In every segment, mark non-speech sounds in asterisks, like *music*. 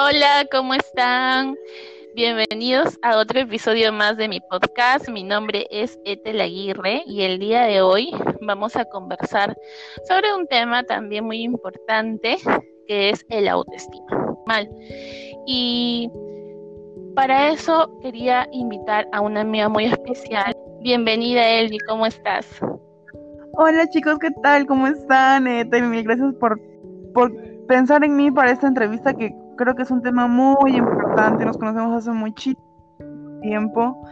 Hola, ¿cómo están? Bienvenidos a otro episodio más de mi podcast. Mi nombre es Etel Aguirre y el día de hoy vamos a conversar sobre un tema también muy importante que es el autoestima. Mal. Y para eso quería invitar a una amiga muy especial. Bienvenida, Elvi, ¿cómo estás? Hola chicos, ¿qué tal? ¿Cómo están? Eh, mil gracias por, por pensar en mí para esta entrevista que creo que es un tema muy importante. Nos conocemos hace muchísimo tiempo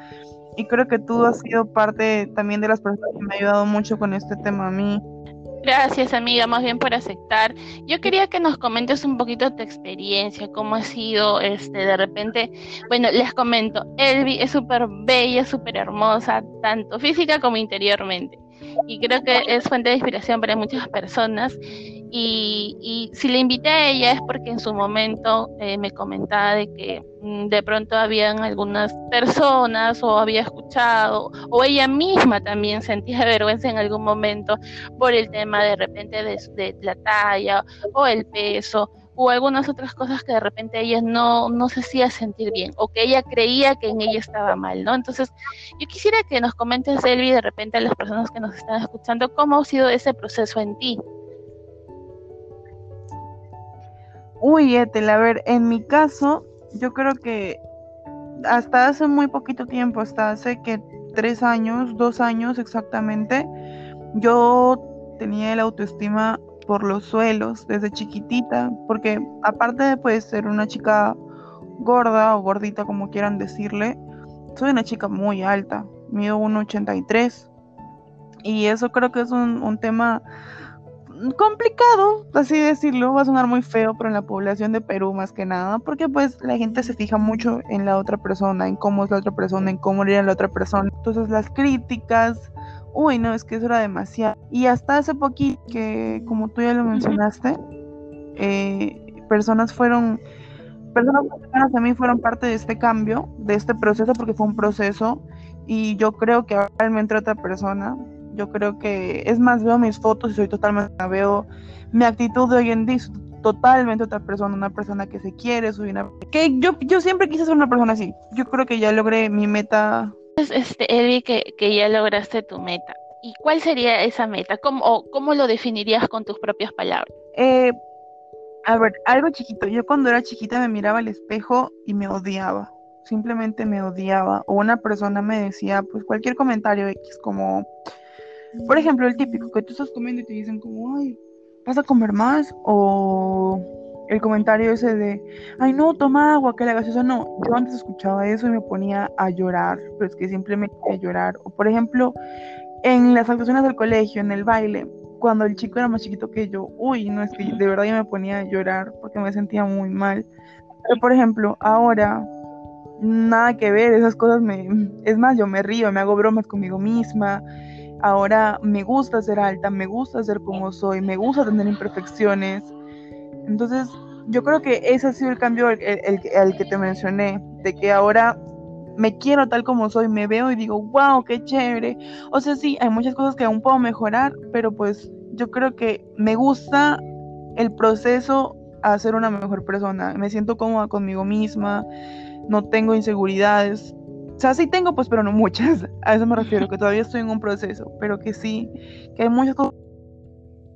y creo que tú has sido parte también de las personas que me ha ayudado mucho con este tema a mí. Gracias, amiga, más bien por aceptar. Yo quería que nos comentes un poquito tu experiencia, cómo ha sido, este, de repente, bueno, les comento, Elvi es súper bella, súper hermosa, tanto física como interiormente. Y creo que es fuente de inspiración para muchas personas. Y, si le invité a ella es porque en su momento eh, me comentaba de que mm, de pronto habían algunas personas o había escuchado o ella misma también sentía *laughs* vergüenza en algún momento por el tema de repente de, de la talla o el peso o algunas otras cosas que de repente ella no, no se hacía sentir bien o que ella creía que en ella estaba mal, ¿no? Entonces, yo quisiera que nos comentes, Elvi, de repente a las personas que nos están escuchando, cómo ha sido ese proceso en ti. Uy, Etel, a ver, en mi caso, yo creo que hasta hace muy poquito tiempo, hasta hace que tres años, dos años exactamente, yo tenía la autoestima por los suelos desde chiquitita, porque aparte de pues, ser una chica gorda o gordita, como quieran decirle, soy una chica muy alta, mido 1,83. Y eso creo que es un, tema complicado, así decirlo, va a sonar muy feo, pero en la población de Perú más que nada, porque pues la gente se fija mucho en la otra persona, en cómo es la otra persona, en cómo era la otra persona. Entonces las críticas, uy, no, es que eso era demasiado. Y hasta hace poquito, que como tú ya lo mencionaste, eh, personas fueron, personas cercanas a mí fueron parte de este cambio, de este proceso, porque fue un proceso, y yo creo que ahora me entra otra persona, yo creo que, es más, veo mis fotos y soy totalmente, veo mi actitud de hoy en día, totalmente otra persona, una persona que se quiere, soy una... Que yo, yo siempre quise ser una persona así. Yo creo que ya logré mi meta. Este, Eddie, que, ya lograste tu meta. ¿Y cuál sería esa meta? ¿Cómo, ¿Cómo lo definirías con tus propias palabras? Eh, a ver, algo chiquito. Yo cuando era chiquita me miraba al espejo y me odiaba. Simplemente me odiaba. O una persona me decía, pues cualquier comentario X, como por ejemplo, el típico que tú estás comiendo y te dicen como, ay, ¿vas a comer más? O el comentario ese de, ay, no, toma agua, que la gaseosa no. Yo antes escuchaba eso y me ponía a llorar, pero es que simplemente a llorar. O por ejemplo, en las actuaciones del colegio, en el baile, cuando el chico era más chiquito que yo, uy, no es que de verdad yo me ponía a llorar porque me sentía muy mal. Pero por ejemplo, ahora nada que ver, esas cosas me *laughs* es más, yo me río, me hago bromas conmigo misma, Ahora me gusta ser alta, me gusta ser como soy, me gusta tener imperfecciones. Entonces, yo creo que ese ha sido el cambio el, el, que te mencioné, de que ahora me quiero tal como soy, me veo y digo, wow, qué chévere. O sea, sí, hay muchas cosas que aún puedo mejorar, pero pues yo creo que me gusta el proceso a ser una mejor persona. Me siento cómoda conmigo misma, no tengo inseguridades. O sea, sí tengo, pues, pero no muchas. *laughs* A eso me refiero, que todavía estoy en un proceso, pero que sí, que hay muchos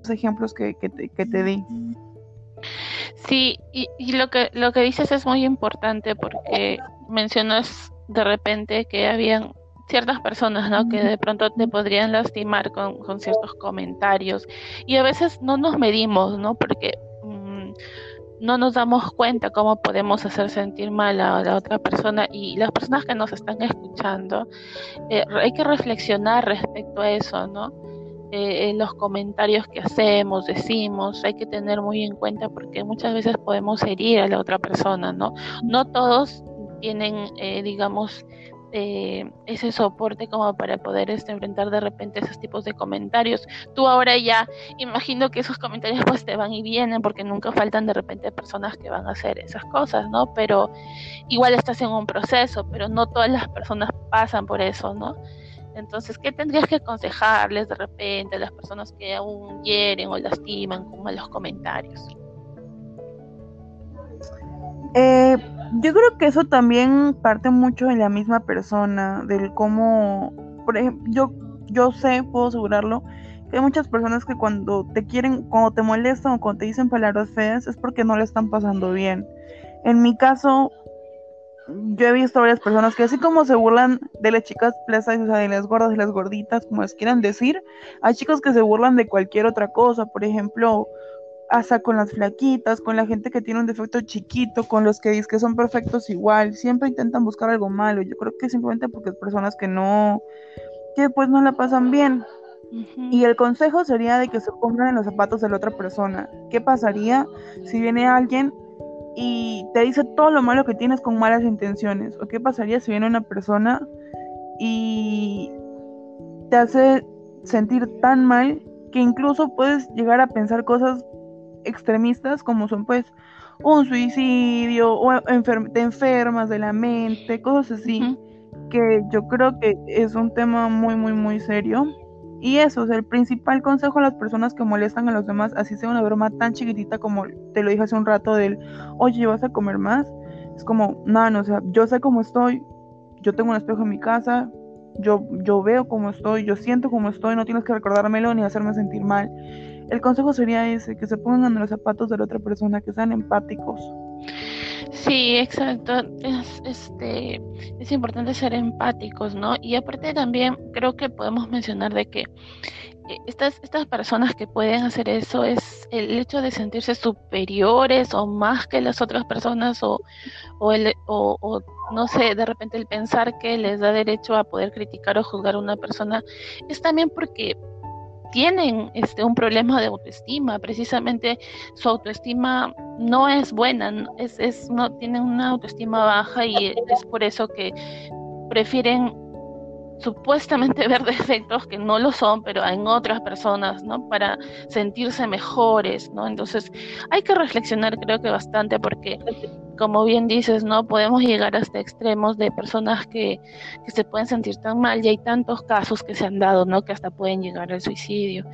ejemplos que, que, te, que te di. Sí, y, y, lo que lo que dices es muy importante porque mencionas de repente que habían ciertas personas, ¿no? Que de pronto te podrían lastimar con, con ciertos comentarios y a veces no nos medimos, ¿no? Porque no nos damos cuenta cómo podemos hacer sentir mal a la otra persona y las personas que nos están escuchando, eh, hay que reflexionar respecto a eso, ¿no? Eh, los comentarios que hacemos, decimos, hay que tener muy en cuenta porque muchas veces podemos herir a la otra persona, ¿no? No todos tienen, eh, digamos, eh, ese soporte como para poder este, enfrentar de repente esos tipos de comentarios. Tú ahora ya, imagino que esos comentarios pues te van y vienen porque nunca faltan de repente personas que van a hacer esas cosas, ¿no? Pero igual estás en un proceso, pero no todas las personas pasan por eso, ¿no? Entonces, ¿qué tendrías que aconsejarles de repente a las personas que aún hieren o lastiman con los comentarios? Eh, yo creo que eso también parte mucho de la misma persona, del cómo, por ejemplo, yo, yo sé, puedo asegurarlo, que hay muchas personas que cuando te quieren, cuando te molestan o cuando te dicen palabras feas es porque no le están pasando bien. En mi caso, yo he visto varias personas que así como se burlan de las chicas plazas, o sea, de las gordas, de las gorditas, como les quieran decir, hay chicos que se burlan de cualquier otra cosa, por ejemplo, hasta con las flaquitas, con la gente que tiene un defecto chiquito, con los que dicen que son perfectos igual, siempre intentan buscar algo malo, yo creo que simplemente porque es personas que no, que pues no la pasan bien. Y el consejo sería de que se pongan en los zapatos de la otra persona. ¿Qué pasaría si viene alguien y te dice todo lo malo que tienes con malas intenciones. ¿O qué pasaría si viene una persona y te hace sentir tan mal que incluso puedes llegar a pensar cosas extremistas como son pues un suicidio o te enfermas de la mente, cosas así, que yo creo que es un tema muy, muy, muy serio y eso, es el principal consejo a las personas que molestan a los demás, así sea una broma tan chiquitita como te lo dije hace un rato del, oye, ¿vas a comer más? Es como, no, no, o sea, yo sé cómo estoy, yo tengo un espejo en mi casa, yo, yo veo cómo estoy, yo siento cómo estoy, no tienes que recordármelo ni hacerme sentir mal. El consejo sería ese, que se pongan en los zapatos de la otra persona, que sean empáticos. Sí, exacto. Es, este, es importante ser empáticos, ¿no? Y aparte también creo que podemos mencionar de que eh, estas, estas personas que pueden hacer eso es el hecho de sentirse superiores o más que las otras personas o, o, el, o, o no sé, de repente el pensar que les da derecho a poder criticar o juzgar a una persona es también porque tienen este, un problema de autoestima, precisamente su autoestima no es buena, es, es, no tienen una autoestima baja y es por eso que prefieren supuestamente *laughs* ver defectos que no lo son, pero en otras personas, ¿no? Para sentirse mejores, ¿no? Entonces hay que reflexionar creo que bastante porque, como bien dices, ¿no? Podemos llegar hasta extremos de personas que, que se pueden sentir tan mal y hay tantos casos que se han dado, ¿no? Que hasta pueden llegar al suicidio.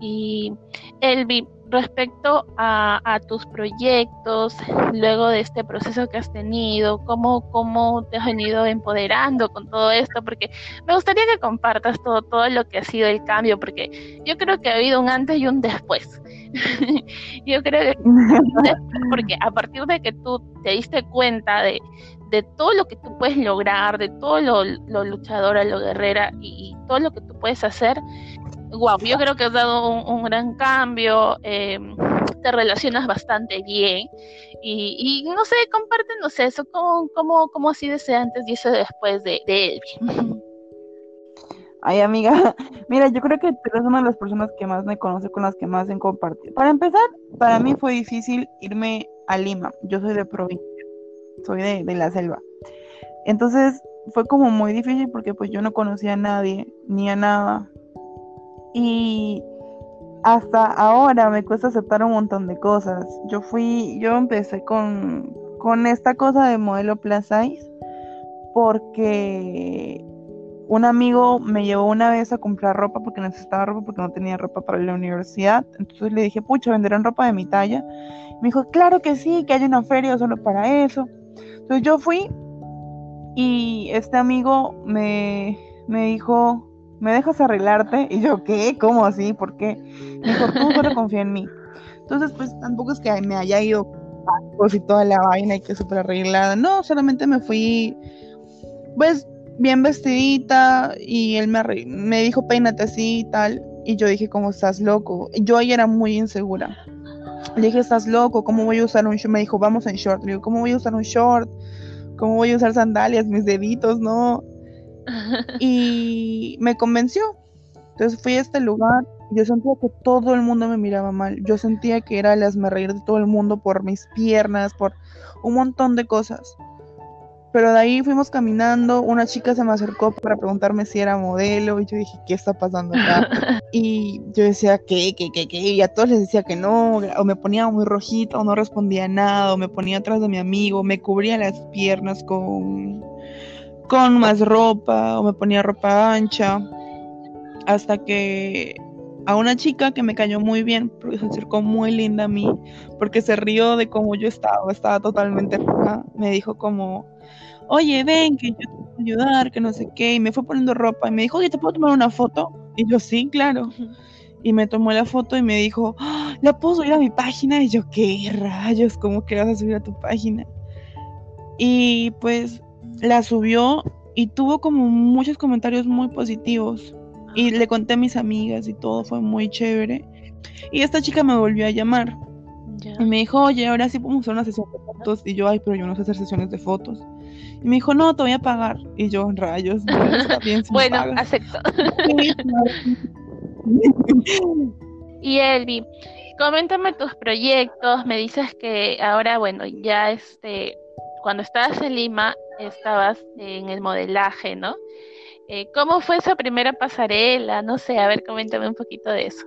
Y Elvi, respecto a, tus proyectos, luego de este proceso que has tenido, cómo, cómo te has venido empoderando con todo esto, porque me gustaría que compartas todo, todo lo que ha sido el cambio, porque yo creo que ha habido un antes y un después. *laughs* yo creo que *laughs* porque a partir de que tú te diste cuenta de, de todo lo que tú puedes lograr, de todo lo, lo luchadora, lo guerrera y todo lo que tú puedes hacer, wow, yo creo que has dado un, gran cambio, eh, te relacionas bastante bien y, no sé, compártenos eso, ¿cómo, cómo, cómo así desde antes y eso después de, de *laughs* Ay, amiga, *laughs* mira, yo creo que tú eres una de las personas que más me conoce, con las que más he compartido. Para empezar, para mí fue difícil irme a Lima. Yo soy de provincia, soy de, de la selva. Entonces, fue como muy difícil porque pues yo no conocía a nadie, ni a nada. Y hasta ahora me cuesta aceptar un montón de cosas. Yo fui, yo empecé con, con esta cosa de modelo plus size porque un amigo me llevó una vez a comprar ropa porque necesitaba ropa porque no tenía ropa para la universidad. Entonces le dije, pucha, ¿venderán ropa de mi talla? Me dijo, claro que sí, que hay una feria solo para eso. Entonces yo fui y este amigo me, me dijo, ¿me dejas arreglarte? Y yo, ¿qué? ¿Cómo así? ¿Por qué? Me dijo, tú solo confía en mí. Entonces, pues tampoco es que me haya ido y toda la vaina y que súper arreglada. No, solamente me fui, pues, bien vestidita y él me, me dijo, peínate así y tal. Y yo dije, ¿cómo estás loco? Yo ahí era muy insegura. Le dije, ¿estás loco? ¿Cómo voy a usar un short? Me dijo, vamos en short. Le digo, ¿cómo voy a usar un short? ¿Cómo voy a usar sandalias? Mis deditos, no. *laughs* y me convenció. Entonces fui a este lugar. Yo sentía que todo el mundo me miraba mal. Yo sentía que era el reír de todo el mundo por mis piernas, por un montón de cosas. Pero de ahí fuimos caminando, una chica se me acercó para preguntarme si era modelo y yo dije, ¿qué está pasando acá? *laughs* y yo decía, ¿qué, qué, qué, qué? Y a todos les decía que no, o me ponía muy rojita o no respondía nada, o me ponía atrás de mi amigo, me cubría las piernas con con más ropa o me ponía ropa ancha hasta que a una chica que me cayó muy bien, porque se acercó muy linda a mí, porque se rió de cómo yo estaba, estaba totalmente roja. Me dijo como, oye, ven, que yo te puedo ayudar, que no sé qué, y me fue poniendo ropa y me dijo, oye, ¿te puedo tomar una foto? Y yo, sí, claro. Y me tomó la foto y me dijo, ¡Ah! ¿la puedo subir a mi página? Y yo, ¿qué rayos? ¿Cómo que vas a subir a tu página? Y pues la subió y tuvo como muchos comentarios muy positivos. Y le conté a mis amigas y todo, fue muy chévere. Y esta chica me volvió a llamar. Y me dijo, oye, ahora sí podemos hacer una sesión de fotos. Y yo, ay, pero yo no sé hacer sesiones de fotos. Y me dijo, no, te voy a pagar. Y yo, rayos, bien, bueno, acepto. *laughs* y Elvi, coméntame tus proyectos. Me dices que ahora, bueno, ya este, cuando estabas en Lima, estabas en el modelaje, ¿no? Eh, ¿Cómo fue esa primera pasarela? No sé, a ver, coméntame un poquito de eso.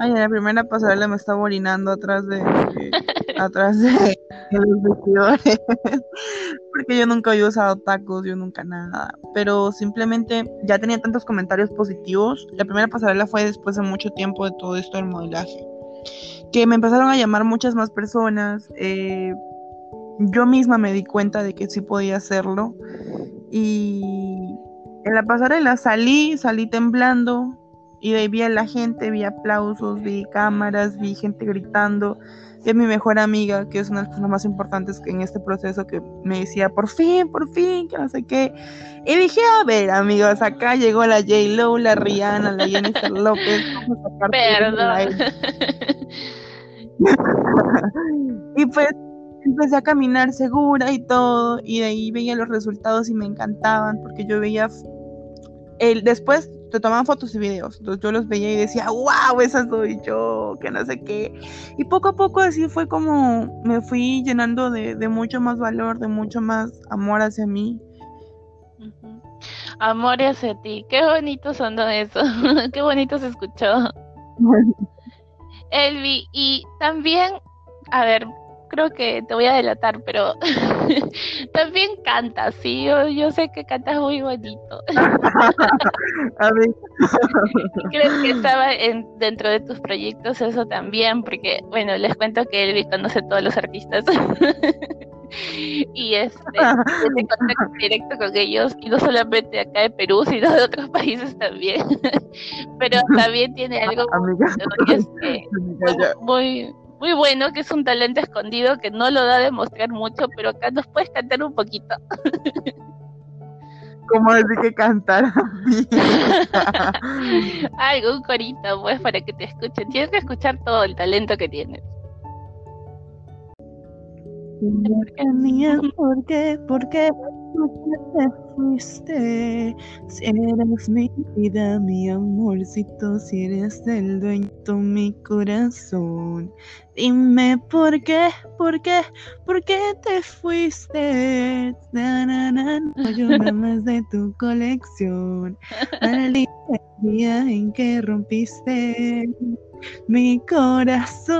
Ay, la primera pasarela me estaba orinando atrás de, *laughs* atrás de, los vestidores. *laughs* Porque yo nunca había usado tacos, yo nunca nada. Pero simplemente ya tenía tantos comentarios positivos. La primera pasarela fue después de mucho tiempo de todo esto del modelaje. Que me empezaron a llamar muchas más personas. Eh, yo misma me di cuenta de que sí podía hacerlo. Y en la pasarela salí, salí temblando y de ahí vi a la gente, vi aplausos, vi cámaras, vi gente gritando. Y mi mejor amiga, que es una de las personas más importantes en este proceso, que me decía, por fin, por fin, que no sé qué. Y dije, a ver, amigos, acá llegó la J. Lo, la Rihanna, la Jennifer López. Perdón. *laughs* y pues empecé a caminar segura y todo, y de ahí veía los resultados y me encantaban, porque yo veía, el, después te tomaban fotos y videos, entonces yo los veía y decía, wow, esa soy yo, que no sé qué, y poco a poco así fue como me fui llenando de, mucho más valor, de mucho más amor hacia mí. Amor hacia ti, qué bonito sonó eso, *laughs* qué bonito se escuchó. *laughs* Elvi, y también, a ver, creo que te voy a delatar, pero *laughs* *laughs* también cantas, sí, yo, sé que cantas muy bonito. *laughs* a *laughs* creo que estaba en, dentro de tus proyectos eso también, porque, bueno, les cuento que Elvi conoce a todos los artistas. y este, contacto directo con ellos, y no solamente acá de Perú, sino de otros países también. pero también tiene algo este, muy muy bueno, que es un talento escondido que no lo da a demostrar mucho, pero acá nos puedes cantar un poquito. *laughs* ¿Cómo decir que cantar? *laughs* Algo, un corito, pues, para que te escuchen. Tienes que escuchar todo el talento que tienes. ¿Por qué, ¿Por qué? ¿Por qué? ¿Por qué te fuiste? Si eres mi vida, mi amorcito, si eres el dueño de mi corazón. Dime por qué, por qué, por qué te fuiste. Na, na, na, no, yo nada *laughs* más de tu colección. Maldita día en que rompiste mi corazón.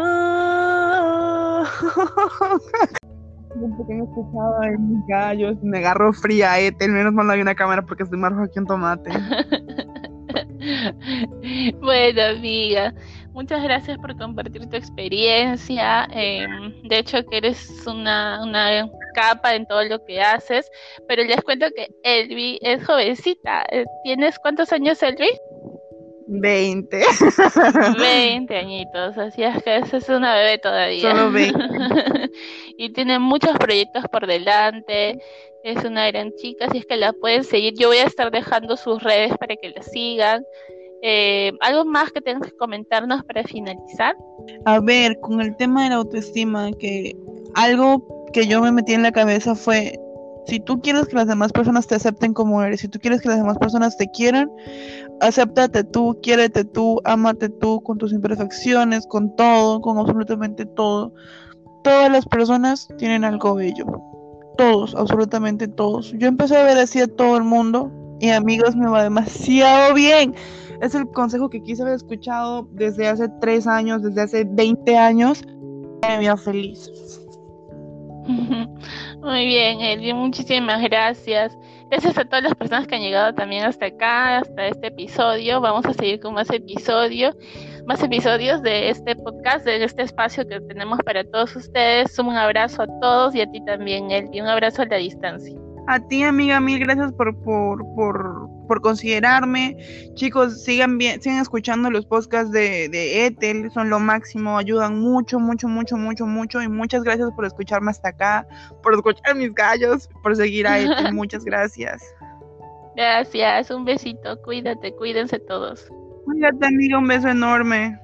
Que me escuchaba en mis gallos, me agarró fría, eh. Menos mal no hay una cámara porque estoy más rojo aquí en tomate. *laughs* bueno, amiga, muchas gracias por compartir tu experiencia. Em, de hecho, que eres una, una capa en todo lo que haces. Pero les cuento que Elvi es jovencita. Eh, ¿Tienes cuántos años, Elvi? 20. 20 añitos, así es que esa es una bebé todavía. Solo 20. *laughs* y tiene muchos proyectos por delante. Es una gran chica, así es que la pueden seguir. Yo voy a estar dejando sus redes para que la sigan. Eh, ¿Algo más que tengas que comentarnos para finalizar? A ver, con el tema de la autoestima, que algo que yo me metí en la cabeza fue si tú quieres que las demás personas te acepten como eres, si tú quieres que las demás personas te quieran, acéptate tú, quiérete tú, ámate tú con tus imperfecciones, con todo, con absolutamente todo. Todas las personas tienen algo bello. Todos, absolutamente todos. Yo empecé a ver así a todo el mundo y amigos me va demasiado bien. Es el consejo que quise haber escuchado desde hace tres años, desde hace 20 años. Me veía feliz. *laughs* Muy bien, Elvia, muchísimas gracias. Gracias a todas las personas que han llegado también hasta acá, hasta este episodio. Vamos a seguir con más episodios, más episodios de este podcast, de este espacio que tenemos para todos ustedes. Un abrazo a todos y a ti también, Elvi. Un abrazo a la distancia. A ti, amiga, mil gracias por, por, por, considerarme. Chicos, sigan bien, sigan escuchando los podcasts de, de Ethel, son lo máximo, ayudan mucho, mucho, mucho, mucho, mucho. Y muchas gracias por escucharme hasta acá, por escuchar mis gallos, por seguir a Ethel. *laughs* muchas gracias. Gracias, un besito, cuídate, cuídense todos. Cuídate, amiga, un beso enorme.